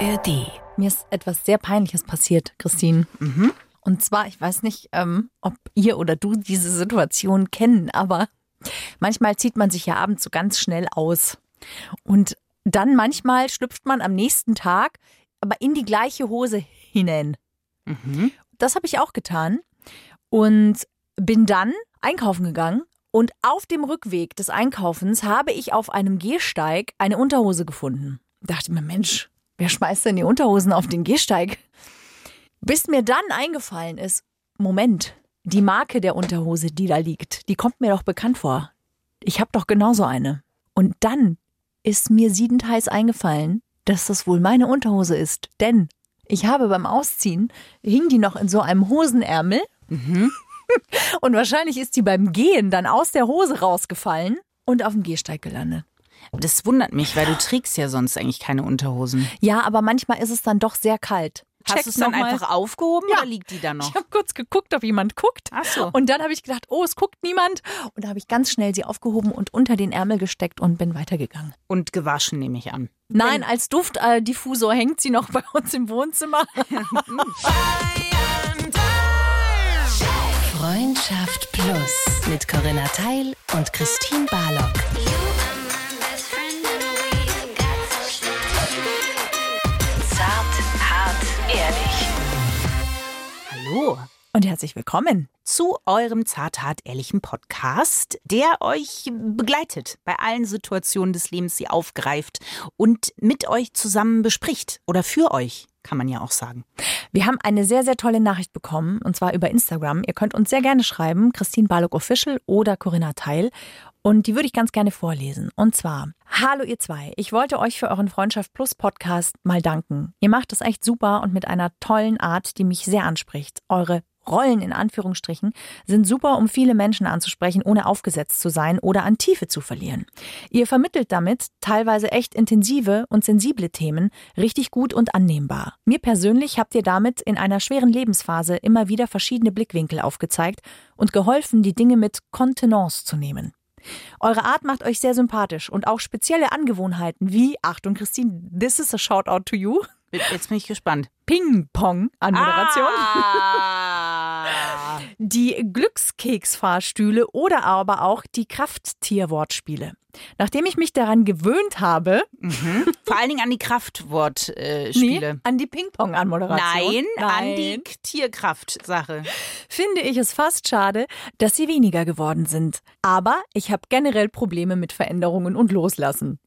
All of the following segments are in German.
ARD. Mir ist etwas sehr Peinliches passiert, Christine. Und zwar, ich weiß nicht, ähm, ob ihr oder du diese Situation kennen, aber manchmal zieht man sich ja abends so ganz schnell aus. Und dann manchmal schlüpft man am nächsten Tag aber in die gleiche Hose hinein. Das habe ich auch getan und bin dann einkaufen gegangen. Und auf dem Rückweg des Einkaufens habe ich auf einem Gehsteig eine Unterhose gefunden. Dachte mir, Mensch, wer schmeißt denn die Unterhosen auf den Gehsteig? Bis mir dann eingefallen ist, Moment, die Marke der Unterhose, die da liegt, die kommt mir doch bekannt vor. Ich habe doch genauso eine. Und dann ist mir siedend heiß eingefallen, dass das wohl meine Unterhose ist. Denn ich habe beim Ausziehen, hing die noch in so einem Hosenärmel. Und wahrscheinlich ist die beim Gehen dann aus der Hose rausgefallen und auf dem Gehsteig gelandet. Das wundert mich, weil du trägst ja sonst eigentlich keine Unterhosen. Ja, aber manchmal ist es dann doch sehr kalt. Hast du es dann mal. einfach aufgehoben Ja. oder liegt die da noch? Ich habe kurz geguckt, ob jemand guckt. Ach so. Und dann habe ich gedacht, oh, es guckt niemand. Und da habe ich ganz schnell sie aufgehoben und unter den Ärmel gesteckt und bin weitergegegangen. Und gewaschen nehme ich an. Nein, als Duftdiffusor hängt sie noch bei uns im Wohnzimmer. Freundschaft Plus mit Corinna Teil und Christine Barlock. Hallo Und herzlich willkommen. zu eurem zarthart ehrlichen Podcast, der euch begleitet bei allen Situationen des Lebens, sie aufgreift und mit euch zusammen bespricht oder für euch, kann man ja auch sagen. Wir haben eine sehr, sehr tolle Nachricht bekommen und zwar über Instagram. Ihr könnt uns sehr gerne schreiben, Christine Barlock Official oder Corinna Teil. Und die würde ich ganz gerne vorlesen. Und zwar, hallo ihr zwei, ich wollte euch für euren Freundschaft Plus Podcast mal danken. Ihr macht es echt super und mit einer tollen Art, die mich sehr anspricht. Eure Rollen in Anführungsstrichen sind super, um viele Menschen anzusprechen, ohne aufgesetzt zu sein oder an Tiefe zu verlieren. Ihr vermittelt damit teilweise echt intensive und sensible Themen richtig gut und annehmbar. Mir persönlich habt ihr damit in einer schweren Lebensphase immer wieder verschiedene Blickwinkel aufgezeigt und geholfen, die Dinge mit Kontenance zu nehmen. Eure Art macht euch sehr sympathisch und auch spezielle Angewohnheiten wie, Achtung Christine, this is a shout out to you, Jetzt bin ich gespannt. Ping-Pong an Moderation. Ah. Die Glückskeksfahrstühle oder aber auch die Krafttierwortspiele. Nachdem ich mich daran gewöhnt habe, Vor allen Dingen an die Kraftwortspiele. Äh, nee, an die Ping-Pong-Anmoderation. Nein, an die Tierkraft-Sache. finde ich es fast schade, dass sie weniger geworden sind. Aber ich habe generell Probleme mit Veränderungen und Loslassen.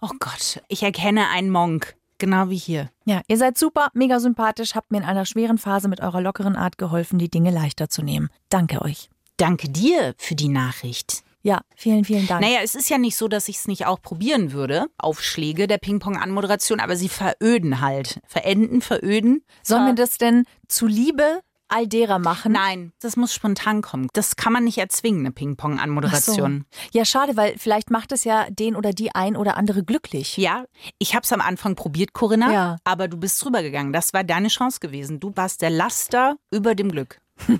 Oh Gott, ich erkenne einen Monk. Genau wie hier. Ja, ihr seid super, mega sympathisch, habt mir in einer schweren Phase mit eurer lockeren Art geholfen, die Dinge leichter zu nehmen. Danke euch. Danke dir für die Nachricht. Ja, vielen, vielen Dank. Naja, es ist ja nicht so, dass ich es nicht auch probieren würde. Aufschläge der Ping-Pong-Anmoderation, aber sie veröden halt. Verenden, veröden. Sollen wir das denn zuliebe all derer machen? Nein, das muss spontan kommen. Das kann man nicht erzwingen, eine Ach so. Ping-Pong-Anmoderation. Ja, schade, weil vielleicht macht es ja den oder die ein oder andere glücklich. Ja, ich habe es am Anfang probiert, Corinna, Ja. aber du bist drüber gegangen. Das war deine Chance gewesen. Du warst der Laster über dem Glück.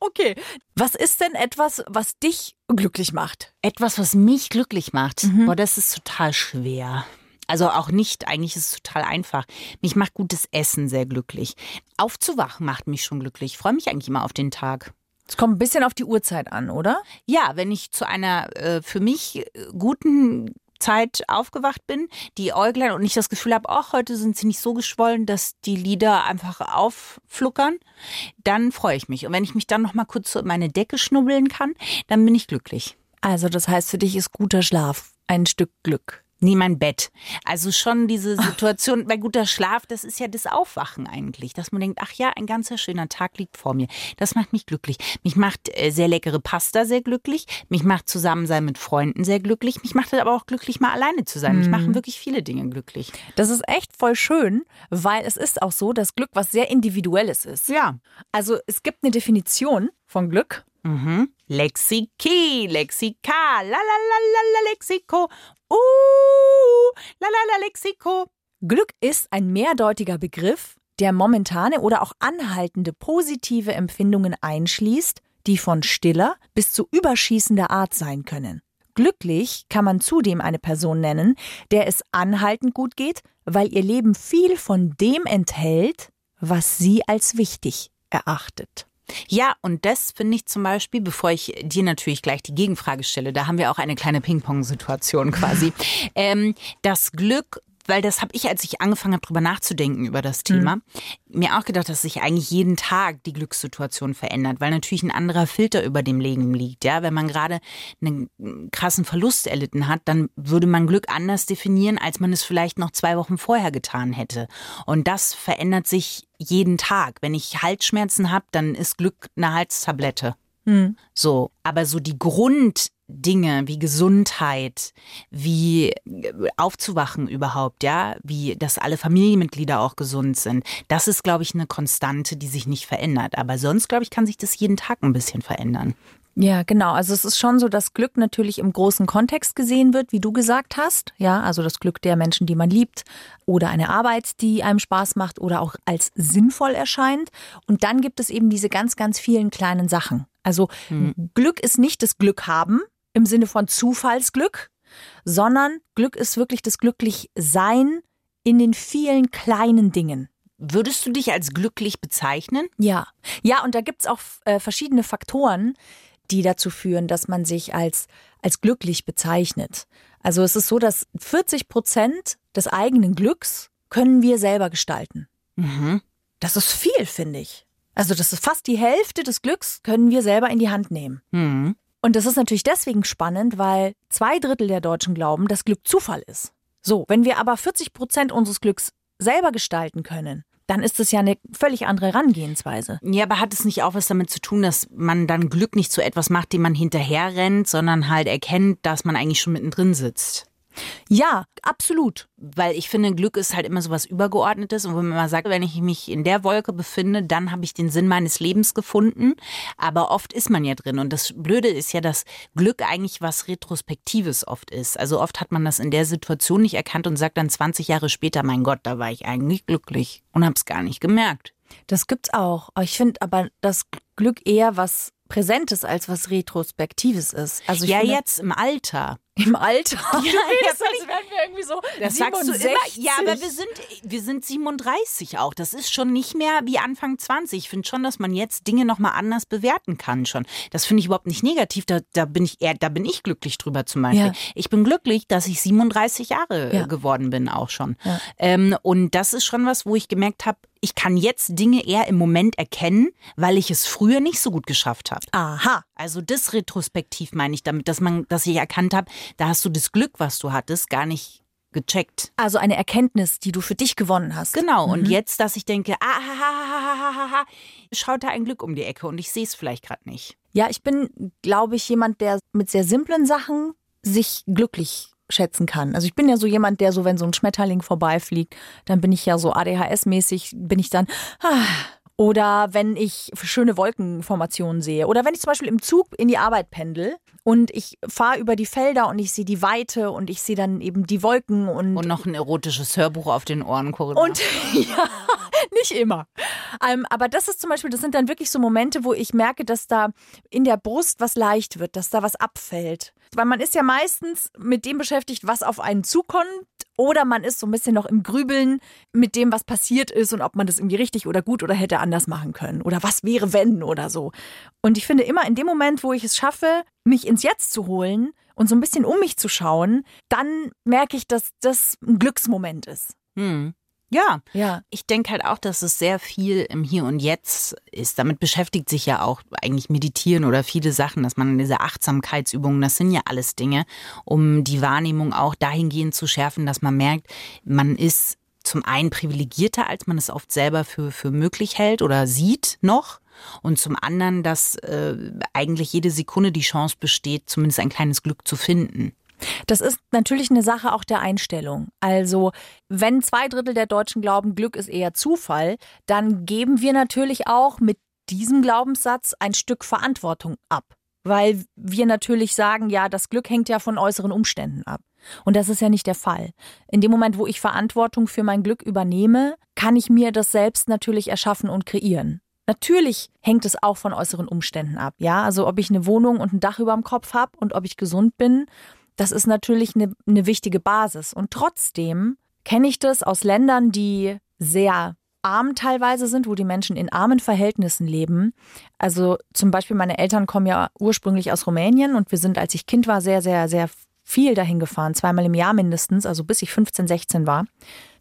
Okay. Was ist denn etwas, was dich glücklich macht? Etwas, was mich glücklich macht, Mhm. boah, das ist total schwer. Also auch nicht, eigentlich ist es total einfach. Mich macht gutes Essen sehr glücklich. Aufzuwachen macht mich schon glücklich. Ich freue mich eigentlich immer auf den Tag. Es kommt ein bisschen auf die Uhrzeit an, oder? Ja, wenn ich zu einer äh, für mich äh, guten Zeit aufgewacht bin, die Äuglein und nicht das Gefühl habe, ach, heute sind sie nicht so geschwollen, dass die Lider einfach auffluckern, dann freue ich mich. Und wenn ich mich dann noch mal kurz so in meine Decke schnubbeln kann, dann bin ich glücklich. Also, das heißt, für dich ist guter Schlaf ein Stück Glück. Nee, mein Bett. Also schon diese Situation, bei guter Schlaf, das ist ja das Aufwachen eigentlich, dass man denkt, ach ja, ein ganzer schöner Tag liegt vor mir. Das macht mich glücklich. Mich macht äh, sehr leckere Pasta sehr glücklich. Mich macht Zusammensein mit Freunden sehr glücklich. Mich macht es aber auch glücklich, mal alleine zu sein. Mich machen wirklich viele Dinge glücklich. Das ist echt voll schön, weil es ist auch so, dass Glück was sehr Individuelles ist. Ja. Also, es gibt eine Definition von Glück. Mhm. Lexiki, Lexika, la la la la la Lexiko. Uh, la la la Lexiko. Glück ist ein mehrdeutiger Begriff, der momentane oder auch anhaltende positive Empfindungen einschließt, die von stiller bis zu überschießender Art sein können. Glücklich kann man zudem eine Person nennen, der es anhaltend gut geht, weil ihr Leben viel von dem enthält, was sie als wichtig erachtet. Ja, und das finde ich zum Beispiel, bevor ich dir natürlich gleich die Gegenfrage stelle, da haben wir auch eine kleine Ping-Pong-Situation quasi. ähm, das Glück weil das habe ich, als ich angefangen habe, drüber nachzudenken über das Thema, mhm. mir auch gedacht, dass sich eigentlich jeden Tag die Glückssituation verändert, weil natürlich ein anderer Filter über dem Leben liegt. Ja, wenn man gerade einen krassen Verlust erlitten hat, dann würde man Glück anders definieren, als man es vielleicht noch zwei Wochen vorher getan hätte. Und das verändert sich jeden Tag. Wenn ich Halsschmerzen habe, dann ist Glück eine Halstablette. Mhm. So, aber so die Grund Dinge wie Gesundheit, wie äh, aufzuwachen überhaupt, ja, wie dass alle Familienmitglieder auch gesund sind. Das ist, glaube ich, eine Konstante, die sich nicht verändert. Aber sonst, glaube ich, kann sich das jeden Tag ein bisschen verändern. Ja, genau. Also es ist schon so, dass Glück natürlich im großen Kontext gesehen wird, wie du gesagt hast. Ja, also das Glück der Menschen, die man liebt oder eine Arbeit, die einem Spaß macht oder auch als sinnvoll erscheint. Und dann gibt es eben diese ganz, ganz vielen kleinen Sachen. Also hm. Glück ist nicht das Glück haben, im Sinne von Zufallsglück, sondern Glück ist wirklich das Glücklichsein in den vielen kleinen Dingen. Würdest du dich als glücklich bezeichnen? Ja. Ja, und da gibt es auch äh, verschiedene Faktoren, die dazu führen, dass man sich als, als glücklich bezeichnet. Also es ist so, dass 40 Prozent des eigenen Glücks können wir selber gestalten. Mhm. Das ist viel, finde ich. Also das ist fast die Hälfte des Glücks können wir selber in die Hand nehmen. Mhm. Und das ist natürlich deswegen spannend, weil zwei Drittel der Deutschen glauben, dass Glück Zufall ist. So, wenn wir aber 40 Prozent unseres Glücks selber gestalten können, dann ist es ja eine völlig andere Herangehensweise. Ja, aber hat es nicht auch was damit zu tun, dass man dann Glück nicht zu etwas macht, dem man hinterher rennt, sondern halt erkennt, dass man eigentlich schon mittendrin sitzt? Ja, absolut. Weil ich finde, Glück ist halt immer so was Übergeordnetes. Und wenn man mal sagt, wenn ich mich in der Wolke befinde, dann habe ich den Sinn meines Lebens gefunden. Aber oft ist man ja drin. Und das Blöde ist ja, dass Glück eigentlich was Retrospektives oft ist. Also oft hat man das in der Situation nicht erkannt und sagt dann 20 Jahre später, mein Gott, da war ich eigentlich glücklich und habe es gar nicht gemerkt. Das gibt's auch. Ich finde aber das Glück eher was Präsentes als was Retrospektives ist. Also ja, jetzt im Alter. Im Alter? Ja, jetzt als wären wir irgendwie so das 67. sagst du immer. Ja, aber wir sind, wir sind 37 auch. Das ist schon nicht mehr wie Anfang 20. Ich finde schon, dass man jetzt Dinge nochmal anders bewerten kann schon. Das finde ich überhaupt nicht negativ. Da, da bin ich eher, da bin ich glücklich drüber zum Beispiel. Ja. Ich bin glücklich, dass ich 37 Jahre ja. geworden bin auch schon. Ja. Ähm, und das ist schon was, wo ich gemerkt habe, ich kann jetzt Dinge eher im Moment erkennen, weil ich es früher nicht so gut geschafft habe. Aha. Also das retrospektiv meine ich damit, dass man, dass ich erkannt habe, da hast du das Glück, was du hattest, gar nicht gecheckt. Also eine Erkenntnis, die du für dich gewonnen hast. Genau. Mhm. Und jetzt, dass ich denke, ah, ha, ha, ha, ha, schaut da ein Glück um die Ecke und ich sehe es vielleicht gerade nicht. Ja, ich bin, glaube ich, jemand, der mit sehr simplen Sachen sich glücklich schätzen kann. Also ich bin ja so jemand, der so, wenn so ein Schmetterling vorbeifliegt, dann bin ich ja so ADHS-mäßig, bin ich dann, ah, oder wenn ich schöne Wolkenformationen sehe. Oder wenn ich zum Beispiel im Zug in die Arbeit pendel und ich fahre über die Felder und ich sehe die Weite und ich sehe dann eben die Wolken und. Und noch ein erotisches Hörbuch auf den Ohren, Corinna. Und ja, nicht immer. Ähm, aber das ist zum Beispiel, das sind dann wirklich so Momente, wo ich merke, dass da in der Brust was leicht wird, dass da was abfällt. Weil man ist ja meistens mit dem beschäftigt, was auf einen zukommt oder man ist so ein bisschen noch im Grübeln mit dem, was passiert ist und ob man das irgendwie richtig oder gut oder hätte anders machen können. Oder was wäre, wenn oder so. Und ich finde immer in dem Moment, wo ich es schaffe, mich ins Jetzt zu holen und so ein bisschen um mich zu schauen, dann merke ich, dass das ein Glücksmoment ist. Hm. Ja, ja. Ich denke halt auch, dass es sehr viel im Hier und Jetzt ist. Damit beschäftigt sich ja auch eigentlich Meditieren oder viele Sachen, dass man diese Achtsamkeitsübungen, das sind ja alles Dinge, um die Wahrnehmung auch dahingehend zu schärfen, dass man merkt, man ist zum einen privilegierter, als man es oft selber für, für möglich hält oder sieht noch. Und zum anderen, dass äh, eigentlich jede Sekunde die Chance besteht, zumindest ein kleines Glück zu finden. Das ist natürlich eine Sache auch der Einstellung. Also, wenn zwei Drittel der Deutschen glauben, Glück ist eher Zufall, dann geben wir natürlich auch mit diesem Glaubenssatz ein Stück Verantwortung ab. Weil wir natürlich sagen, ja, das Glück hängt ja von äußeren Umständen ab. Und das ist ja nicht der Fall. In dem Moment, wo ich Verantwortung für mein Glück übernehme, kann ich mir das selbst natürlich erschaffen und kreieren. Natürlich hängt es auch von äußeren Umständen ab, ja. Also ob ich eine Wohnung und ein Dach über dem Kopf habe und ob ich gesund bin, das ist natürlich eine, eine wichtige Basis. Und trotzdem kenne ich das aus Ländern, die sehr arm teilweise sind, wo die Menschen in armen Verhältnissen leben. Also zum Beispiel meine Eltern kommen ja ursprünglich aus Rumänien und wir sind, als ich Kind war, sehr, sehr, sehr viel dahin gefahren, zweimal im Jahr mindestens, also bis ich 15, 16 war.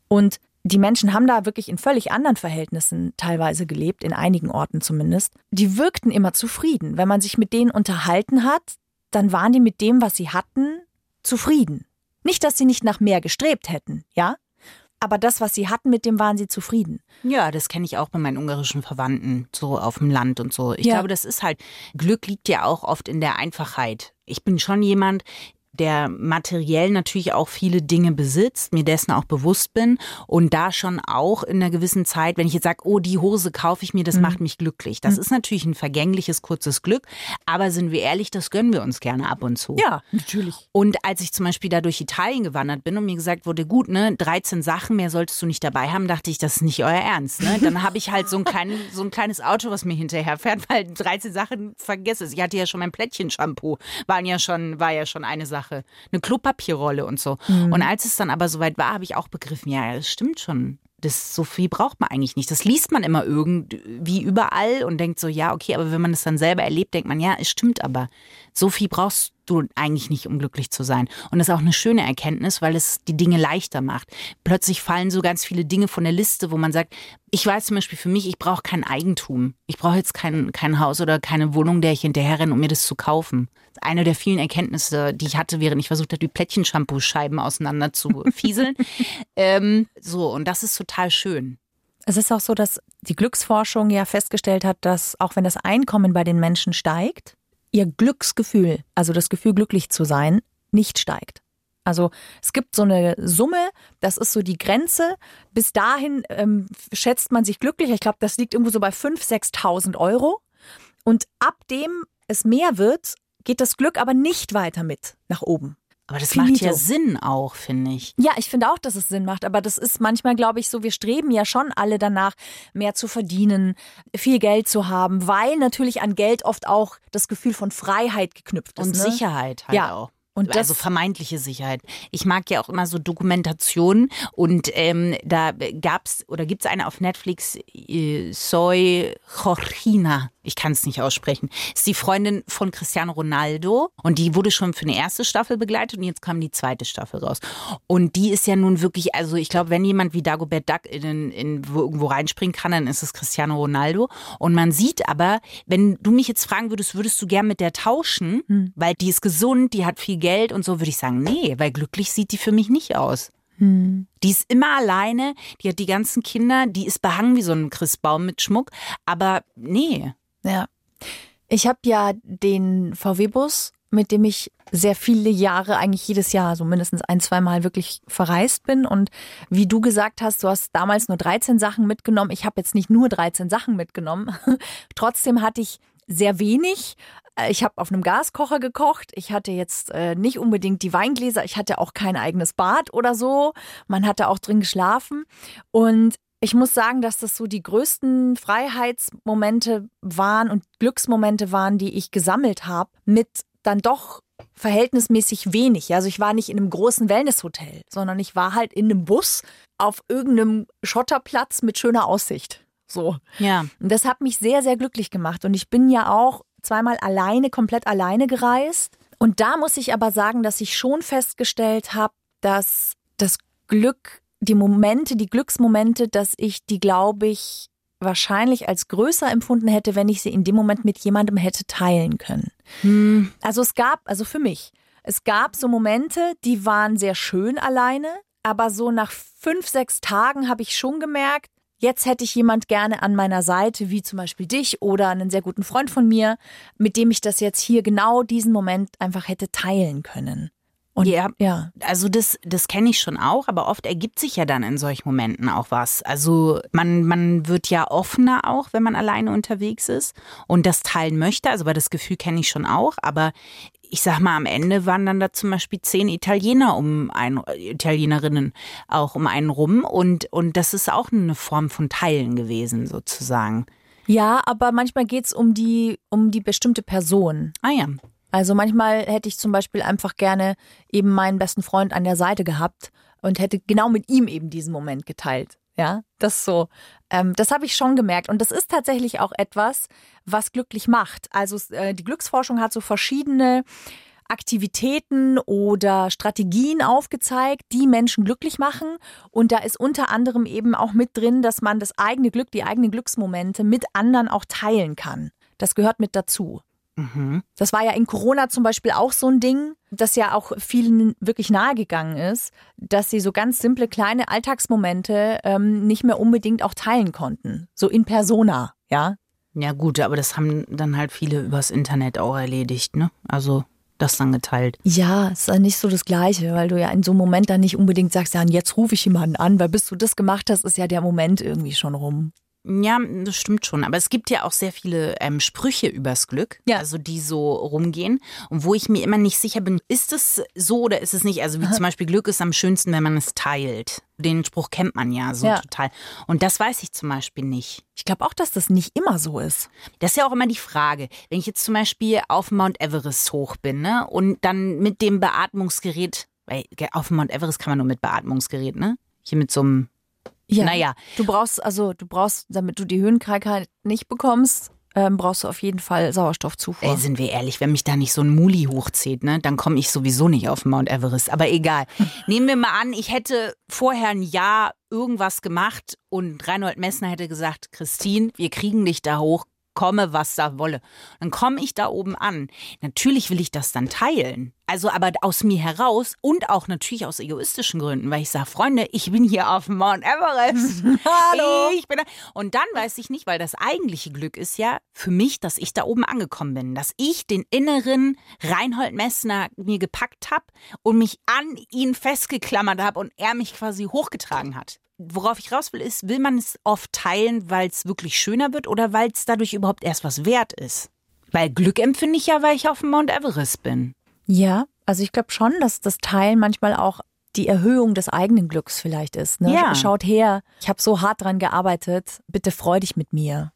Und die Menschen haben da wirklich in völlig anderen Verhältnissen teilweise gelebt, in einigen Orten zumindest. Die wirkten immer zufrieden. Wenn man sich mit denen unterhalten hat, dann waren die mit dem, was sie hatten, zufrieden. Nicht, dass sie nicht nach mehr gestrebt hätten, ja? Aber das, was sie hatten, mit dem waren sie zufrieden. Ja, das kenne ich auch bei meinen ungarischen Verwandten, so auf dem Land und so. Ich Ja. glaube, das ist halt, Glück liegt ja auch oft in der Einfachheit. Ich bin schon jemand, der materiell natürlich auch viele Dinge besitzt, mir dessen auch bewusst bin und da schon auch in einer gewissen Zeit, wenn ich jetzt sage, oh, die Hose kaufe ich mir, Mhm. das macht mich glücklich. Das ist natürlich ein vergängliches, kurzes Glück, aber sind wir ehrlich, das gönnen wir uns gerne ab und zu. Ja, natürlich. Und als ich zum Beispiel da durch Italien gewandert bin und mir gesagt wurde, gut, ne, 13 Sachen mehr solltest du nicht dabei haben, dachte ich, das ist nicht euer Ernst. Ne? Dann habe ich halt so ein, klein, so ein kleines Auto, was mir hinterherfährt, weil 13 Sachen vergiss es. Ich hatte ja schon mein Plättchen-Shampoo, waren ja schon, war ja schon eine Sache. Eine Klopapierrolle und so. Und als es dann aber soweit war, habe ich auch begriffen, ja, das stimmt schon. Das, so viel braucht man eigentlich nicht. Das liest man immer irgendwie überall und denkt so, ja, okay, aber wenn man es dann selber erlebt, denkt man, ja, es stimmt aber. So viel brauchst du eigentlich nicht, um glücklich zu sein. Und das ist auch eine schöne Erkenntnis, weil es die Dinge leichter macht. Plötzlich fallen so ganz viele Dinge von der Liste, wo man sagt, ich weiß zum Beispiel für mich, ich brauche kein Eigentum. Ich brauche jetzt kein, kein Haus oder keine Wohnung, der ich hinterherrenne, um mir das zu kaufen. Das ist Eine der vielen Erkenntnisse, die ich hatte, während ich versucht habe, die Plättchen-Shampoo-Scheiben auseinander zu fieseln. ähm, so, und das ist total schön. Es ist auch so, dass die Glücksforschung ja festgestellt hat, dass auch wenn das Einkommen bei den Menschen steigt, ihr Glücksgefühl, also das Gefühl, glücklich zu sein, nicht steigt. Also es gibt so eine Summe, das ist so die Grenze. Bis dahin ähm, schätzt man sich glücklich. Ich glaube, das liegt irgendwo so bei 5.000, 6.000 Euro. Und ab dem es mehr wird, geht das Glück aber nicht weiter mit nach oben. Aber das Finito. macht ja Sinn auch, finde ich. Ja, ich finde auch, dass es Sinn macht, aber das ist manchmal, glaube ich, so, wir streben ja schon alle danach, mehr zu verdienen, viel Geld zu haben, weil natürlich an Geld oft auch das Gefühl von Freiheit geknüpft ist. Und ne? Sicherheit halt Ja. auch. Und das- also vermeintliche Sicherheit. Ich mag ja auch immer so Dokumentationen und ähm, da gab's oder gibt's eine auf Netflix, äh, Soy Jorgina. Ich kann es nicht aussprechen. Ist die Freundin von Cristiano Ronaldo und die wurde schon für eine erste Staffel begleitet und jetzt kam die zweite Staffel raus. Und die ist ja nun wirklich, also ich glaube, wenn jemand wie Dagobert Duck in, in wo irgendwo reinspringen kann, dann ist es Cristiano Ronaldo. Und man sieht aber, wenn du mich jetzt fragen würdest, würdest du gern mit der tauschen, weil die ist gesund, die hat viel Geld und so, würde ich sagen, nee, weil glücklich sieht die für mich nicht aus. Die ist immer alleine, die hat die ganzen Kinder, die ist behangen wie so ein Christbaum mit Schmuck, aber nee. Ja. Ich habe ja den VW-Bus, mit dem ich sehr viele Jahre, eigentlich jedes Jahr, so mindestens ein, zwei Mal wirklich verreist bin. Und wie du gesagt hast, du hast damals nur 13 Sachen mitgenommen. Ich habe jetzt nicht nur 13 Sachen mitgenommen. Trotzdem hatte ich sehr wenig. Äh, Ich habe auf einem Gaskocher gekocht. Ich hatte jetzt äh, nicht unbedingt die Weingläser. Ich hatte auch kein eigenes Bad oder so. Man hatte auch drin geschlafen. Und ich muss sagen, dass das so die größten Freiheitsmomente waren und Glücksmomente waren, die ich gesammelt habe, mit dann doch verhältnismäßig wenig. Also ich war nicht in einem großen Wellnesshotel, sondern ich war halt in einem Bus auf irgendeinem Schotterplatz mit schöner Aussicht. So. Ja. Und das hat mich sehr, sehr glücklich gemacht. Und ich bin ja auch zweimal alleine, komplett alleine gereist. Und da muss ich aber sagen, dass ich schon festgestellt habe, dass das Glück, die Momente, die Glücksmomente, dass ich die, glaube ich, wahrscheinlich als größer empfunden hätte, wenn ich sie in dem Moment mit jemandem hätte teilen können. Also es gab, also für mich, es gab so Momente, die waren sehr schön alleine, aber so nach fünf, sechs Tagen habe ich schon gemerkt, jetzt hätte ich jemand gerne an meiner Seite, wie zum Beispiel dich oder einen sehr guten Freund von mir, mit dem ich das jetzt hier genau diesen Moment einfach hätte teilen können. Und Ja. ja. Also das, das kenne ich schon auch, aber oft ergibt sich ja dann in solchen Momenten auch was. Also man, man wird ja offener auch, wenn man alleine unterwegs ist und das teilen möchte. Also weil das Gefühl kenne ich schon auch, aber ich sag mal, am Ende waren dann da zum Beispiel zehn Italiener um einen, Italienerinnen auch um einen rum und, und das ist auch eine Form von Teilen gewesen, sozusagen. Ja, aber manchmal geht's um die, um die bestimmte Person. Ah ja. Also manchmal hätte ich zum Beispiel einfach gerne eben meinen besten Freund an der Seite gehabt und hätte genau mit ihm eben diesen Moment geteilt. Ja, das so. Ähm, das habe ich schon gemerkt. Und das ist tatsächlich auch etwas, was glücklich macht. Also äh, die Glücksforschung hat so verschiedene Aktivitäten oder Strategien aufgezeigt, die Menschen glücklich machen. Und da ist unter anderem eben auch mit drin, dass man das eigene Glück, die eigenen Glücksmomente mit anderen auch teilen kann. Das gehört mit dazu. Das war ja in Corona zum Beispiel auch so ein Ding, das ja auch vielen wirklich nahegegangen ist, dass sie so ganz simple kleine Alltagsmomente ähm, nicht mehr unbedingt auch teilen konnten. So in persona, ja. Ja, gut, aber das haben dann halt viele übers Internet auch erledigt, ne? Also das dann geteilt. Ja, ist ja nicht so das Gleiche, weil du ja in so einem Moment dann nicht unbedingt sagst, ja, und jetzt rufe ich jemanden an, weil bis du das gemacht hast, ist ja der Moment irgendwie schon rum. Ja, das stimmt schon. Aber es gibt ja auch sehr viele ähm, Sprüche übers Glück, Ja. also die so rumgehen und wo ich mir immer nicht sicher bin, ist es so oder ist es nicht? Also wie zum Beispiel Glück ist am schönsten, wenn man es teilt. Den Spruch kennt man ja so Ja. total. Und das weiß ich zum Beispiel nicht. Ich glaube auch, dass das nicht immer so ist. Das ist ja auch immer die Frage. Wenn ich jetzt zum Beispiel auf Mount Everest hoch bin ne, und dann mit dem Beatmungsgerät, weil auf Mount Everest kann man nur mit Beatmungsgerät, ne? Hier mit so einem, Ja. naja, Du brauchst, also du brauchst, damit du die Höhenkrankheit nicht bekommst, ähm, brauchst du auf jeden Fall Sauerstoffzufuhr. Ey, sind wir ehrlich, wenn mich da nicht so ein Muli hochzieht, ne, dann komme ich sowieso nicht auf Mount Everest. Aber egal. Nehmen wir mal an, ich hätte vorher ein Jahr irgendwas gemacht und Reinhold Messner hätte gesagt, Christine, wir kriegen dich da hoch, komme, was da wolle. Dann komme ich da oben an. Natürlich will ich das dann teilen. Also aber aus mir heraus und auch natürlich aus egoistischen Gründen, weil ich sage, Freunde, ich bin hier auf Mount Everest. Hallo. Ich bin da. Und dann weiß ich nicht, weil das eigentliche Glück ist ja für mich, dass ich da oben angekommen bin. Dass ich den inneren Reinhold Messner mir gepackt habe und mich an ihn festgeklammert habe und er mich quasi hochgetragen hat. Worauf ich raus will, ist, will man es oft teilen, weil es wirklich schöner wird oder weil es dadurch überhaupt erst was wert ist? Weil Glück empfinde ich ja, weil ich auf dem Mount Everest bin. Ja, also ich glaube schon, dass das Teilen manchmal auch die Erhöhung des eigenen Glücks vielleicht ist. Ne? Ja. Schaut her, ich habe so hart dran gearbeitet, bitte freu dich mit mir.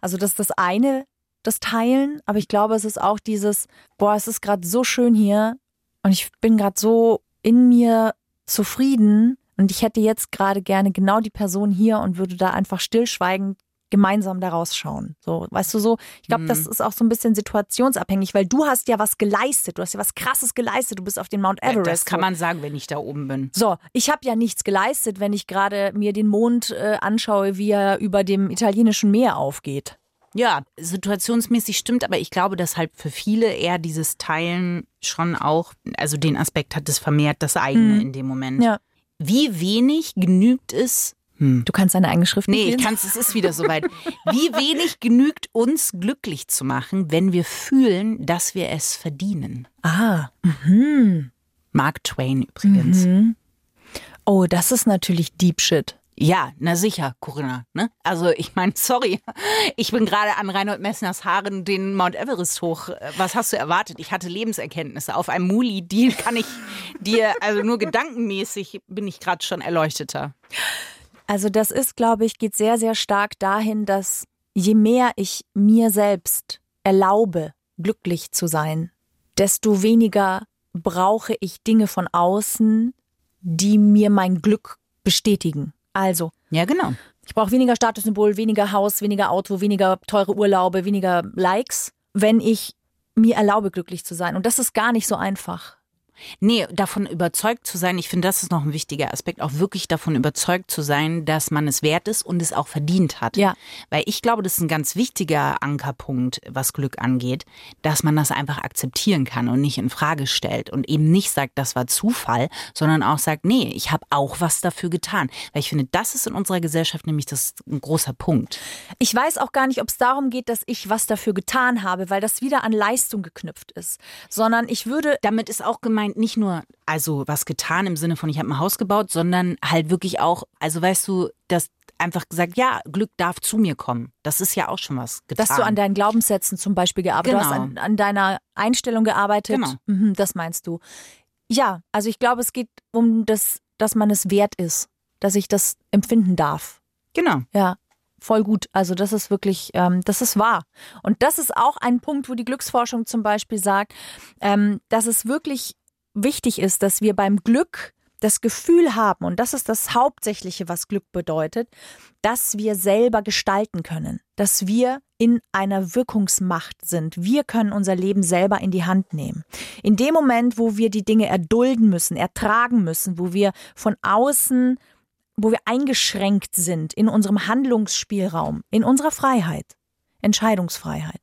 Also das ist das eine, das Teilen, aber ich glaube, es ist auch dieses, boah, es ist gerade so schön hier und ich bin gerade so in mir zufrieden und ich hätte jetzt gerade gerne genau die Person hier und würde da einfach stillschweigend gemeinsam da rausschauen. So, weißt du so, ich glaube, das ist auch so ein bisschen situationsabhängig, weil du hast ja was geleistet, du hast ja was krasses geleistet, du bist auf den Mount Everest. Das kann man sagen, wenn ich da oben bin. So, ich habe ja nichts geleistet, wenn ich gerade mir den Mond äh, anschaue, wie er über dem italienischen Meer aufgeht. Ja, situationsmäßig stimmt, aber ich glaube, dass halt für viele eher dieses Teilen schon auch, also den Aspekt hat es vermehrt das eigene in dem Moment. Mhm. Ja. Wie wenig genügt es? Du kannst deine eigene Schrift Nee, ich lesen? kann's, es ist wieder soweit. Wie wenig genügt uns glücklich zu machen, wenn wir fühlen, dass wir es verdienen? Ah, Mark Twain übrigens. Mhm. oh, das ist natürlich Deep Shit. Ja, na sicher, Corinna. Ne? Also ich meine, sorry, ich bin gerade an Reinhold Messners Haaren den Mount Everest hoch. Äh, Was hast du erwartet? Ich hatte Lebenserkenntnisse. Auf einem Muli-Deal kann ich dir, also nur gedankenmäßig bin ich gerade schon erleuchteter. Also das ist, glaube ich, geht sehr, sehr stark dahin, dass je mehr ich mir selbst erlaube, glücklich zu sein, desto weniger brauche ich Dinge von außen, die mir mein Glück bestätigen. Also, Ja, genau. ich brauche weniger Statussymbol, weniger Haus, weniger Auto, weniger teure Urlaube, weniger Likes, wenn ich mir erlaube, glücklich zu sein. Und das ist gar nicht so einfach. Nee, davon überzeugt zu sein, ich finde, das ist noch ein wichtiger Aspekt, auch wirklich davon überzeugt zu sein, dass man es wert ist und es auch verdient hat. Ja. Weil ich glaube, das ist ein ganz wichtiger Ankerpunkt, was Glück angeht, dass man das einfach akzeptieren kann und nicht in Frage stellt und eben nicht sagt, das war Zufall, sondern auch sagt, nee, ich habe auch was dafür getan. Weil ich finde, das ist in unserer Gesellschaft nämlich das ein großer Punkt. Ich weiß auch gar nicht, ob es darum geht, dass ich was dafür getan habe, weil das wieder an Leistung geknüpft ist, sondern ich würde Damit ist auch gemeint, nicht nur, also was getan im Sinne von, ich habe ein Haus gebaut, sondern halt wirklich auch, also weißt du, dass einfach gesagt, ja, Glück darf zu mir kommen. Das ist ja auch schon was getan. dass du an deinen Glaubenssätzen zum Beispiel gearbeitet hast, Genau. an, an deiner Einstellung gearbeitet. Genau. Mhm, das meinst du. Ja, also ich glaube, es geht um das, dass man es wert ist, dass ich das empfinden darf. Genau. Ja, voll gut. Also das ist wirklich, ähm, das ist wahr. Und das ist auch ein Punkt, wo die Glücksforschung zum Beispiel sagt, ähm, dass es wirklich wichtig ist, dass wir beim Glück das Gefühl haben, und das ist das Hauptsächliche, was Glück bedeutet, dass wir selber gestalten können, dass wir in einer Wirkungsmacht sind. Wir können unser Leben selber in die Hand nehmen. In dem Moment, wo wir die Dinge erdulden müssen, ertragen müssen, wo wir von außen, wo wir eingeschränkt sind in unserem Handlungsspielraum, in unserer Freiheit, Entscheidungsfreiheit,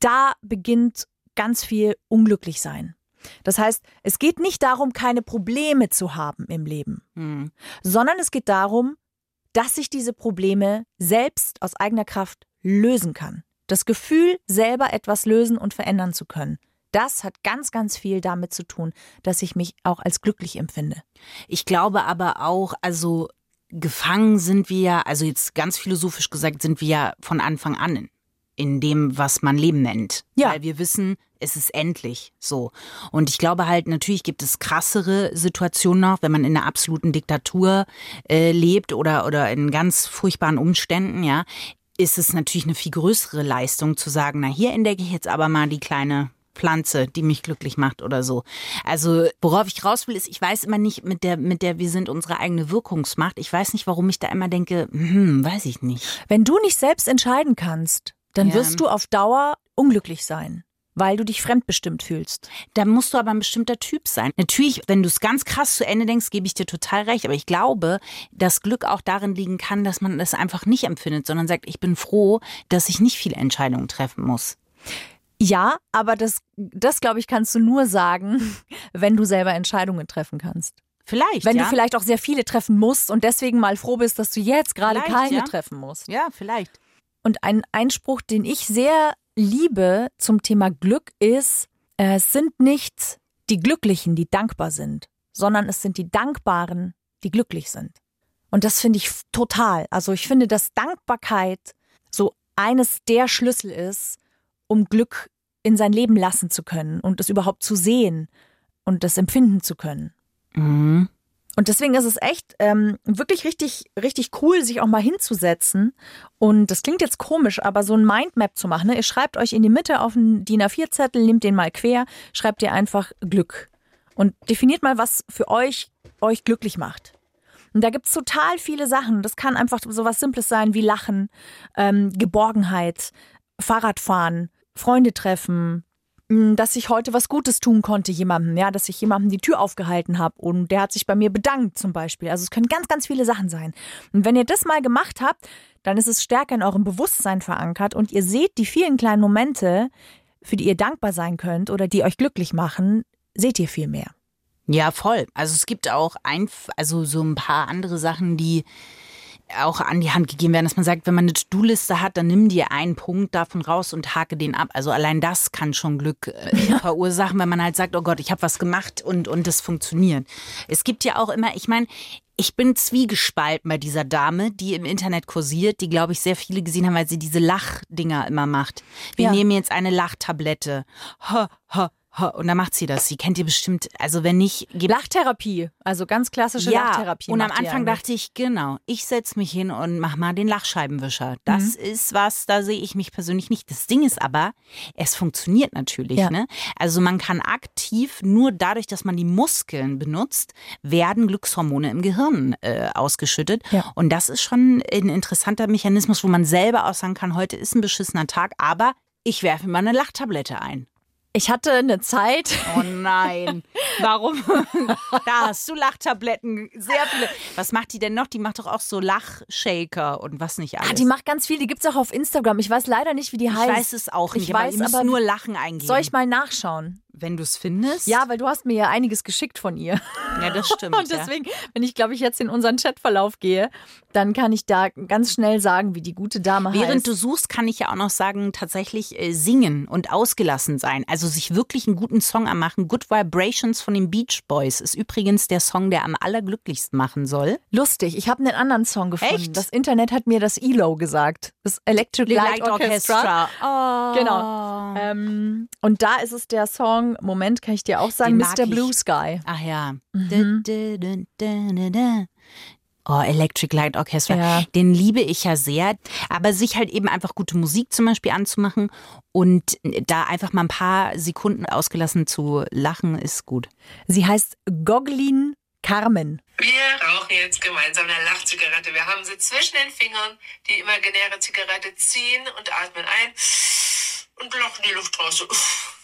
da beginnt ganz viel Unglücklich-Sein. Das heißt, es geht nicht darum, keine Probleme zu haben im Leben, Hm. sondern es geht darum, dass ich diese Probleme selbst aus eigener Kraft lösen kann. Das Gefühl, selber etwas lösen und verändern zu können. Das hat ganz, ganz viel damit zu tun, dass ich mich auch als glücklich empfinde. Ich glaube aber auch, also gefangen sind wir ja, also jetzt ganz philosophisch gesagt, sind wir ja von Anfang an in, dem, was man Leben nennt. Ja. Weil wir wissen, es ist endlich so. Und ich glaube halt, natürlich gibt es krassere Situationen noch, wenn man in einer absoluten Diktatur äh, lebt oder, oder in ganz furchtbaren Umständen, ja, ist es natürlich eine viel größere Leistung zu sagen, na, hier entdecke ich jetzt aber mal die kleine Pflanze, die mich glücklich macht oder so. Also, worauf ich raus will, ist, ich weiß immer nicht mit der, mit der wir sind unsere eigene Wirkungsmacht. Ich weiß nicht, warum ich da immer denke, hm, weiß ich nicht. Wenn du nicht selbst entscheiden kannst, dann Ja. wirst du auf Dauer unglücklich sein, weil du dich fremdbestimmt fühlst. Da musst du aber ein bestimmter Typ sein. Natürlich, wenn du es ganz krass zu Ende denkst, gebe ich dir total recht. Aber ich glaube, dass Glück auch darin liegen kann, dass man das einfach nicht empfindet, sondern sagt, ich bin froh, dass ich nicht viele Entscheidungen treffen muss. Ja, aber das, das glaube ich, kannst du nur sagen, wenn du selber Entscheidungen treffen kannst. Vielleicht. Wenn ja? du vielleicht auch sehr viele treffen musst und deswegen mal froh bist, dass du jetzt gerade keine ja. treffen musst. Ja, vielleicht. Und ein Einspruch, den ich sehr liebe zum Thema Glück ist, äh, es sind nicht die Glücklichen, die dankbar sind, sondern es sind die Dankbaren, die glücklich sind. Und das finde ich total. Also ich finde, dass Dankbarkeit so eines der Schlüssel ist, um Glück in sein Leben lassen zu können und es überhaupt zu sehen und das empfinden zu können. Mhm. Und deswegen ist es echt ähm, wirklich richtig, richtig cool, sich auch mal hinzusetzen. Und das klingt jetzt komisch, aber so ein Mindmap zu machen. Ne? Ihr schreibt euch in die Mitte auf einen DIN A4-Zettel, nehmt den mal quer, schreibt ihr einfach Glück. Und definiert mal, was für euch euch glücklich macht. Und da gibt's total viele Sachen. Das kann einfach so was Simples sein wie Lachen, ähm, Geborgenheit, Fahrradfahren, Freunde treffen, dass ich heute was Gutes tun konnte jemandem, ja, dass ich jemandem die Tür aufgehalten habe und der hat sich bei mir bedankt zum Beispiel. Also es können ganz, ganz viele Sachen sein. Und wenn ihr das mal gemacht habt, dann ist es stärker in eurem Bewusstsein verankert und ihr seht die vielen kleinen Momente, für die ihr dankbar sein könnt oder die euch glücklich machen, seht ihr viel mehr. Ja, voll. Also es gibt auch ein, also so ein paar andere Sachen, die auch an die Hand gegeben werden, dass man sagt, wenn man eine To-Do-Liste hat, dann nimm dir einen Punkt davon raus und hake den ab. Also allein das kann schon Glück äh, verursachen, wenn man halt sagt, oh Gott, ich habe was gemacht und und das funktioniert. Es gibt ja auch immer, ich meine, ich bin zwiegespalten bei dieser Dame, die im Internet kursiert, die, glaube ich, sehr viele gesehen haben, weil sie diese Lachdinger immer macht. Wir Ja. nehmen jetzt eine Lachtablette. Ha, ha, ha. Und dann macht sie das. Sie kennt ihr bestimmt, also wenn nicht, Lachtherapie, also ganz klassische Lachtherapie. und am Anfang dachte ich, genau, ich setze mich hin und mach mal den Lachscheibenwischer. Das Mhm. ist was, da sehe ich mich persönlich nicht. Das Ding ist aber, es funktioniert natürlich. Ja. Ne? Also man kann aktiv, nur dadurch, dass man die Muskeln benutzt, werden Glückshormone im Gehirn äh, ausgeschüttet. Ja. Und das ist schon ein interessanter Mechanismus, wo man selber auch sagen kann, heute ist ein beschissener Tag, aber ich werfe mal eine Lachtablette ein. Ich hatte eine Zeit, Oh nein. Warum? da hast du Lachtabletten. Sehr viele. Was macht die denn noch? Die macht doch auch so Lachshaker und was nicht alles. ah, die macht ganz viel, die gibt's auch auf Instagram. Ich weiß leider nicht, wie die ich heißt. weiß es auch nicht, Ich weiß aber- nur Lachen eingeben. Soll ich mal nachschauen? Wenn du es findest? Ja, weil du hast mir ja einiges geschickt von ihr. Ja, das stimmt. Und deswegen, wenn ich, glaube ich, jetzt in unseren Chatverlauf gehe, dann kann ich da ganz schnell sagen, wie die gute Dame ja. Während heißt. du suchst, kann ich ja auch noch sagen, tatsächlich äh, singen und ausgelassen sein. Also sich wirklich einen guten Song anmachen. Good Vibrations von den Beach Boys ist übrigens der Song, der am allerglücklichsten machen soll. Lustig, ich habe einen anderen Song gefunden. Echt? Das Internet hat mir das ELO gesagt. Das Electric Light, Orchestra. Oh. Genau. Ähm, und da ist es der Song, Moment, kann ich dir auch sagen, Mr. ich. Blue Sky. Ach ja. Mhm. Da, da, da. Oh, Electric Light Orchestra. Ja. Den liebe ich ja sehr. Aber sich halt eben einfach gute Musik zum Beispiel anzumachen und da einfach mal ein paar Sekunden ausgelassen zu lachen, ist gut. Sie heißt Goglin Carmen. Wir rauchen jetzt gemeinsam eine Lachzigarette. Wir haben sie zwischen den Fingern, die imaginäre Zigarette ziehen und atmen ein und lochen die Luft raus.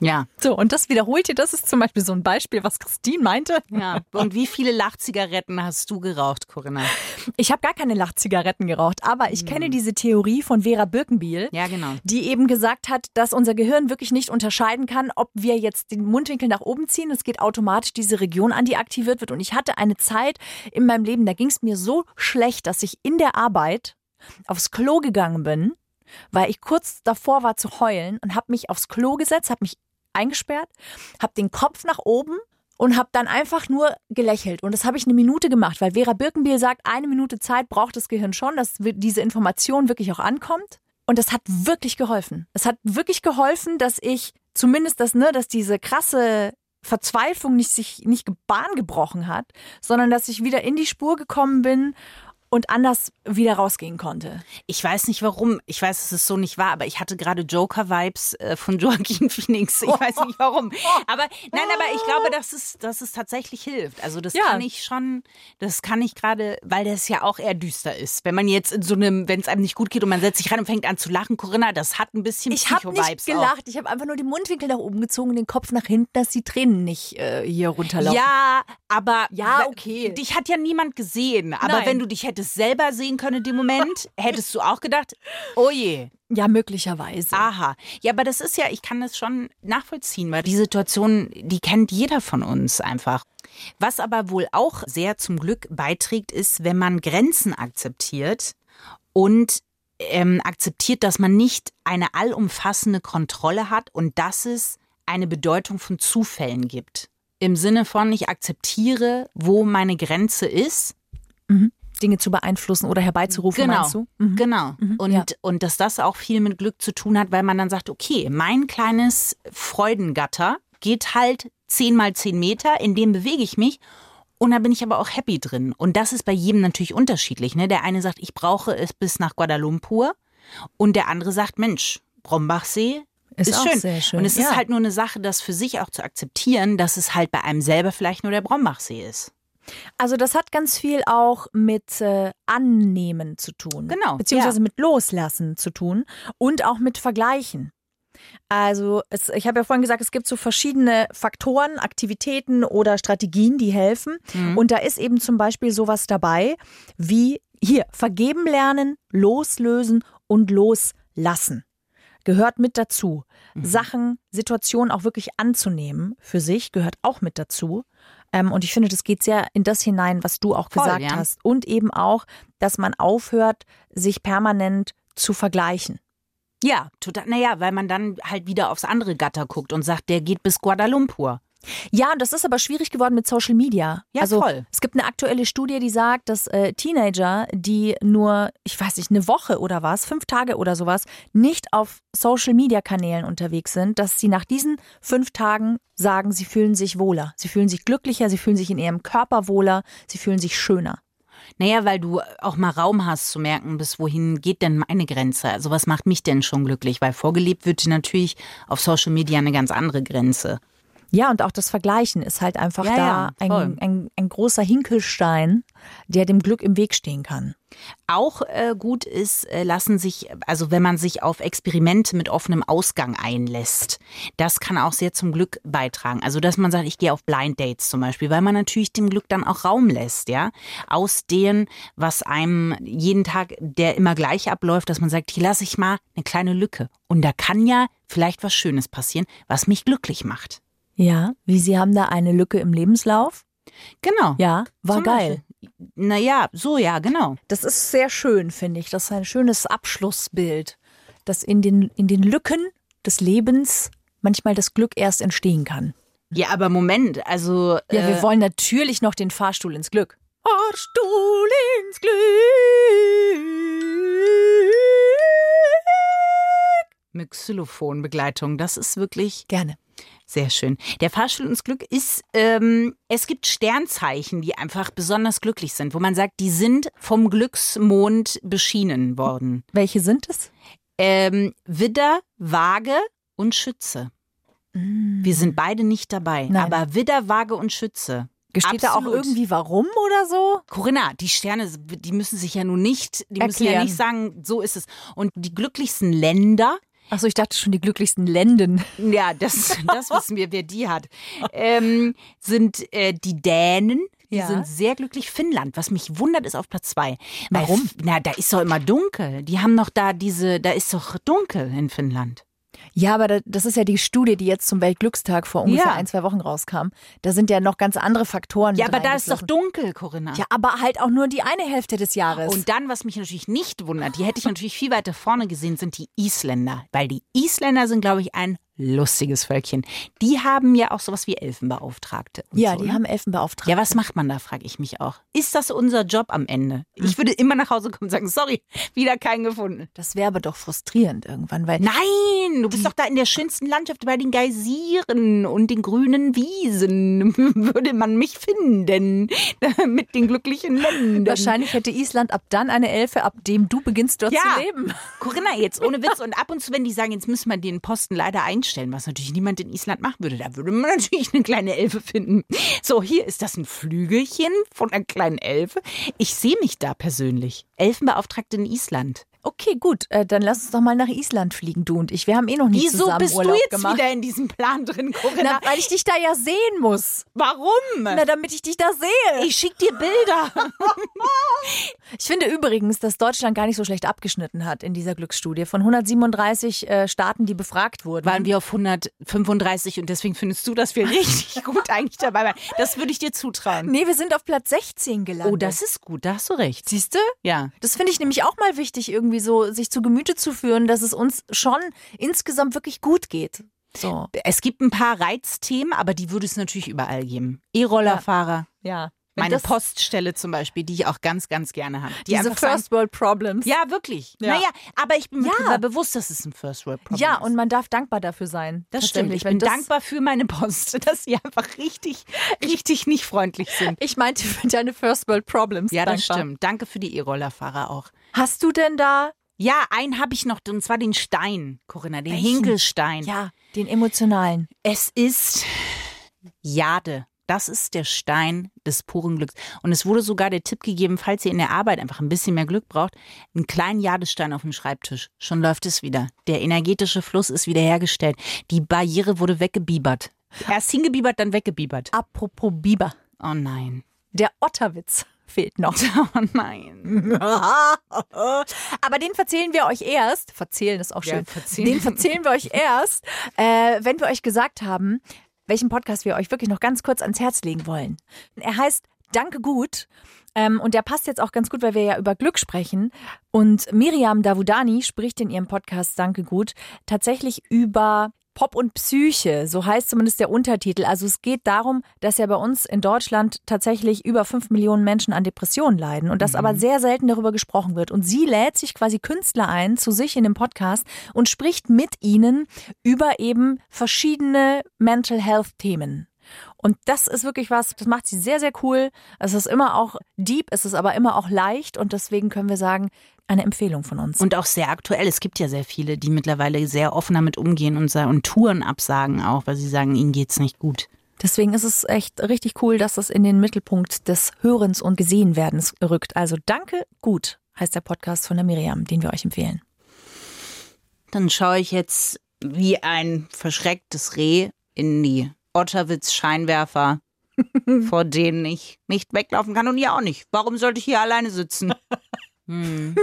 Ja. So, und das wiederholt ihr. Das ist zum Beispiel so ein Beispiel, was Christine meinte. Ja. Und wie viele Lachzigaretten hast du geraucht, Corinna? Ich habe gar keine Lachzigaretten geraucht, aber ich kenne diese Theorie von Vera Birkenbiel. Ja, genau. Die eben gesagt hat, dass unser Gehirn wirklich nicht unterscheiden kann, ob wir jetzt den Mundwinkel nach oben ziehen. Es geht automatisch diese Region an, die aktiviert wird. Und ich hatte eine Zeit in meinem Leben, da ging es mir so schlecht, dass ich in der Arbeit aufs Klo gegangen bin, weil ich kurz davor war zu heulen und habe mich aufs Klo gesetzt, habe mich eingesperrt, habe den Kopf nach oben und habe dann einfach nur gelächelt. Und das habe ich eine Minute gemacht, weil Vera Birkenbiel sagt, eine Minute Zeit braucht das Gehirn schon, dass diese Information wirklich auch ankommt. Und das hat wirklich geholfen. Es hat wirklich geholfen, dass ich zumindest das, ne, dass diese krasse Verzweiflung nicht sich nicht Bahn gebrochen hat, sondern dass ich wieder in die Spur gekommen bin und anders wieder rausgehen konnte. Ich weiß nicht warum. Ich weiß, dass es so nicht war, aber ich hatte gerade Joker-Vibes äh, von Joaquin Phoenix. Ich weiß nicht warum. Aber nein, aber ich glaube, dass es, dass es tatsächlich hilft. Also das Ja. kann ich schon, das kann ich gerade, weil das ja auch eher düster ist. Wenn man jetzt in so einem, wenn es einem nicht gut geht und man setzt sich rein und fängt an zu lachen, Corinna, das hat ein bisschen Ich habe nicht Psycho-Vibes auch. gelacht, ich habe einfach nur den Mundwinkel nach oben gezogen und den Kopf nach hinten, dass die Tränen nicht äh, hier runterlaufen. Ja, aber Ja, okay. Dich hat ja niemand gesehen. Aber Nein. wenn du dich hättest selber sehen können in dem Moment, hättest du auch gedacht, oh je. Ja, möglicherweise. Aha. Ja, aber das ist ja, ich kann das schon nachvollziehen, weil die Situation, die kennt jeder von uns einfach. Was aber wohl auch sehr zum Glück beiträgt, ist, wenn man Grenzen akzeptiert und ähm, akzeptiert, dass man nicht eine allumfassende Kontrolle hat und dass es eine Bedeutung von Zufällen gibt. Im Sinne von, ich akzeptiere, wo meine Grenze ist Dinge zu beeinflussen oder herbeizurufen, Genau, meinst du? Mhm. genau. Und, ja. und dass das auch viel mit Glück zu tun hat, weil man dann sagt, okay, mein kleines Freudengatter geht halt 10 mal 10 Meter, in dem bewege ich mich und da bin ich aber auch happy drin. Und das ist bei jedem natürlich unterschiedlich. Ne? Der eine sagt, ich brauche es bis nach Kuala Lumpur und der andere sagt, Mensch, Brombachsee Ist ist, auch schön. sehr schön, Und es ja. ist halt nur eine Sache, das für sich auch zu akzeptieren, dass es halt bei einem selber vielleicht nur der Brombachsee ist. Also das hat ganz viel auch mit äh, Annehmen zu tun. Genau, Beziehungsweise ja. mit Loslassen zu tun und auch mit Vergleichen. Also es, ich habe ja vorhin gesagt, es gibt so verschiedene Faktoren, Aktivitäten oder Strategien, die helfen. Mhm. Und da ist eben zum Beispiel sowas dabei wie hier, vergeben lernen, loslösen und loslassen. Gehört mit dazu. Mhm. Sachen, Situationen auch wirklich anzunehmen für sich, gehört auch mit dazu. Ähm, und ich finde, das geht sehr in das hinein, was du auch Voll, gesagt ja. hast. Und eben auch, dass man aufhört, sich permanent zu vergleichen. Ja, total. Naja, weil man dann halt wieder aufs andere Gatter guckt und sagt, der geht bis Kuala Ja, das ist aber schwierig geworden mit Social Media. Ja, also voll. es gibt eine aktuelle Studie, die sagt, dass äh, Teenager, die nur, ich weiß nicht, eine Woche oder was, fünf Tage oder sowas, nicht auf Social Media Kanälen unterwegs sind, dass sie nach diesen fünf Tagen sagen, sie fühlen sich wohler, sie fühlen sich glücklicher, sie fühlen sich in ihrem Körper wohler, sie fühlen sich schöner. Naja, weil du auch mal Raum hast zu merken, bis wohin geht denn meine Grenze? Also was macht mich denn schon glücklich? Weil vorgelebt wird natürlich auf Social Media eine ganz andere Grenze. Ja, und auch das Vergleichen ist halt einfach Ja, ja, da voll. ein, ein, ein großer Hinkelstein, der dem Glück im Weg stehen kann. Auch äh, gut ist, äh, lassen sich, also wenn man sich auf Experimente mit offenem Ausgang einlässt, das kann auch sehr zum Glück beitragen. Also dass man sagt, ich gehe auf Blind Dates zum Beispiel, weil man natürlich dem Glück dann auch Raum lässt, ja, aus dem, was einem jeden Tag, der immer gleich abläuft, dass man sagt, hier lasse ich mal eine kleine Lücke und da kann ja vielleicht was Schönes passieren, was mich glücklich macht. Ja, wie Sie haben da eine Lücke im Lebenslauf. Genau. Ja, war Zum geil. Beispiel. Naja, so ja, genau. Das ist sehr schön, finde ich. Das ist ein schönes Abschlussbild, dass in den, in den Lücken des Lebens manchmal das Glück erst entstehen kann. Ja, aber Moment, also Ja, äh, wir wollen natürlich noch den Fahrstuhl ins Glück. Fahrstuhl ins Glück. mit Xylophonbegleitung, das ist wirklich Gerne. Sehr schön. Der Fahrstuhl ins Glück ist, ähm, es gibt Sternzeichen, die einfach besonders glücklich sind, wo man sagt, die sind vom Glücksmond beschienen worden. Welche sind es? Ähm, Widder, Waage und Schütze. Wir sind beide nicht dabei, Nein. aber Widder, Waage und Schütze. Gesteht da auch Absolut. irgendwie warum oder so? Corinna, die Sterne, die müssen sich ja nun nicht, die müssen ja Erklären. nicht sagen, so ist es. Und die glücklichsten Länder, Achso, ich dachte schon die glücklichsten Lenden. ja, das, das wissen wir, wer die hat, ähm, sind äh, die Dänen. Die Ja. sind sehr glücklich. Finnland, was mich wundert, ist auf Platz zwei. Weil Warum? F- Na, da ist doch immer dunkel. Die haben noch da diese, da ist doch dunkel in Finnland. Ja, aber da- das ist ja die Studie, die jetzt zum Weltglückstag vor ungefähr Ja. ein, zwei Wochen rauskam. Da sind ja noch ganz andere Faktoren. Ja, aber da ist doch dunkel, Corinna. Ja, aber halt auch nur die eine Hälfte des Jahres. Und dann, was mich natürlich nicht wundert, die hätte ich natürlich viel weiter vorne gesehen, sind die Isländer. Weil die Isländer sind, glaube ich, ein lustiges Völkchen. Die haben ja auch sowas wie Elfenbeauftragte. ja, so, die ne? haben Elfenbeauftragte. Ja, was macht man da, frage ich mich auch. Ist das unser Job am Ende? Ich würde immer nach Hause kommen und sagen, sorry, wieder keinen gefunden. Das wäre aber doch frustrierend irgendwann, weil Nein, du bist doch da in der schönsten Landschaft bei den Geysiren und den grünen Wiesen. Würde man mich finden mit den glücklichen Ländern. wahrscheinlich hätte Island ab dann eine Elfe, ab dem du beginnst dort Ja. zu leben. Corinna, jetzt ohne Witz. Und ab und zu, wenn die sagen, jetzt müssen wir den Posten leider einstellen, was natürlich niemand in Island machen würde, da würde man natürlich eine kleine Elfe finden. So, hier ist das ein Flügelchen von einer kleinen Elfe. Ich sehe mich da persönlich. Elfenbeauftragte in Island. Okay, gut, äh, dann lass uns doch mal nach Island fliegen, du und ich. Wir haben eh noch nie Wieso zusammen bist Urlaub du jetzt gemacht. wieder in diesem Plan drin, Corinna? Na, weil ich dich da ja sehen muss. Warum? Na, damit ich dich da sehe. ich schick dir Bilder. Ich finde übrigens, dass Deutschland gar nicht so schlecht abgeschnitten hat in dieser Glücksstudie. Von 137 äh, Staaten, die befragt wurden. Waren wir auf 135 und deswegen findest du, dass wir richtig gut eigentlich dabei waren. Das würde ich dir zutrauen. nee, wir sind auf Platz 16 gelandet. Oh, das ist gut, da hast du recht. Siehst du? Ja. Das finde ich nämlich auch mal wichtig, irgendwie so sich zu Gemüte zu führen, dass es uns schon insgesamt wirklich gut geht. So. Es gibt ein paar Reizthemen, aber die würde es natürlich überall geben. E-Rollerfahrer, Ja. meine das, Poststelle zum Beispiel, die ich auch ganz, ganz gerne habe. Die diese First World Problems. Ja, wirklich. Ja. Naja, aber ich bin mir Ja. bewusst, dass es ein First World Problem Ja, ist. und man darf dankbar dafür sein. das stimmt. Ich bin das- dankbar für meine Post, dass sie einfach richtig, richtig nicht freundlich sind. Ich meinte für deine First World Problems. Ja, das dankbar. stimmt. Danke für die E-Rollerfahrer auch. Hast du denn da Ja, einen habe ich noch, und zwar den Stein, Corinna, den Welchen? Hinkelstein. ja den emotionalen? Es ist Jade. Das ist der Stein des puren Glücks. Und es wurde sogar der Tipp gegeben, falls ihr in der Arbeit einfach ein bisschen mehr Glück braucht, einen kleinen Jadestein auf dem Schreibtisch. Schon läuft es wieder. Der energetische Fluss ist wiederhergestellt. Die Barriere wurde weggebiebert. Erst hingebiebert, dann weggebiebert. Apropos Biber. Oh nein. Der Otterwitz fehlt noch. Oh nein. Aber den verzählen wir euch erst. Verzählen ist auch Ja, schön. verzählen. Den verzählen wir euch erst, äh, wenn wir euch gesagt haben, welchen Podcast wir euch wirklich noch ganz kurz ans Herz legen wollen. Er heißt Danke gut. Ähm, und der passt jetzt auch ganz gut, weil wir ja über Glück sprechen. Und Miriam Davudani spricht in ihrem Podcast Danke gut tatsächlich über Pop und Psyche, so heißt zumindest der Untertitel. Also es geht darum, dass ja bei uns in Deutschland tatsächlich über fünf Millionen Menschen an Depressionen leiden und dass aber sehr selten darüber gesprochen wird. Und sie lädt sich quasi Künstler ein zu sich in dem Podcast und spricht mit ihnen über eben verschiedene Mental Health Themen. Und das ist wirklich was, das macht sie sehr, sehr cool. Es ist immer auch deep, es ist aber immer auch leicht und deswegen können wir sagen, eine Empfehlung von uns. Und auch sehr aktuell. Es gibt ja sehr viele, die mittlerweile sehr offen damit umgehen und, und Touren absagen auch, weil sie sagen, ihnen geht's nicht gut. Deswegen ist es echt richtig cool, dass das in den Mittelpunkt des Hörens und Gesehenwerdens rückt. Also danke, gut heißt der Podcast von der Miriam, den wir euch empfehlen. Dann schaue ich jetzt wie ein verschrecktes Reh in die Otterwitz-Scheinwerfer, vor denen ich nicht weglaufen kann und ihr auch nicht. Warum sollte ich hier alleine sitzen? Hm.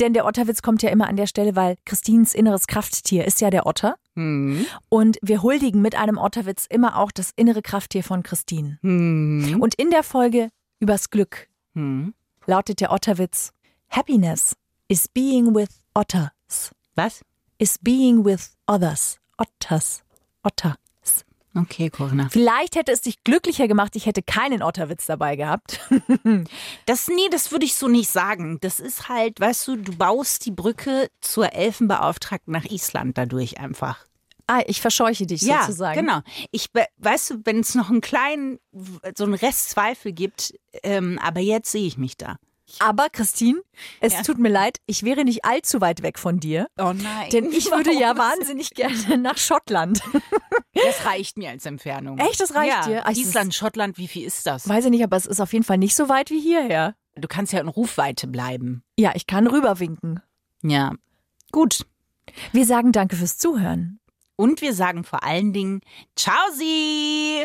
Denn der Otterwitz kommt ja immer an der Stelle, weil Christins inneres Krafttier ist ja der Otter. Hm. Und wir huldigen mit einem Otterwitz immer auch das innere Krafttier von Christine. Hm. Und in der Folge übers Glück Hm. lautet der Otterwitz: Happiness is being with otters. Was? Is being with others. Otters. Otters. Okay, Corinna. Vielleicht hätte es dich glücklicher gemacht, ich hätte keinen Otterwitz dabei gehabt. Das, nee, das würde ich so nicht sagen. Das ist halt, weißt du, du baust die Brücke zur Elfenbeauftragten nach Island dadurch einfach. Ah, ich verscheuche dich Ja, sozusagen. genau. Ich, weißt du, wenn es noch einen kleinen, so einen Rest Zweifel gibt, ähm, aber jetzt sehe ich mich da. Aber Christine, es Ja. tut mir leid, ich wäre nicht allzu weit weg von dir. Oh nein. Denn ich würde ja wahnsinnig gerne nach Schottland. Das reicht mir als Entfernung. Echt, das reicht ja. dir? Ist- Island, Schottland, wie viel ist das? Weiß ich nicht, aber es ist auf jeden Fall nicht so weit wie hierher. Du kannst ja in Rufweite bleiben. Ja, ich kann rüberwinken. Ja. Gut. Wir sagen danke fürs Zuhören. Und wir sagen vor allen Dingen Ciao Sie!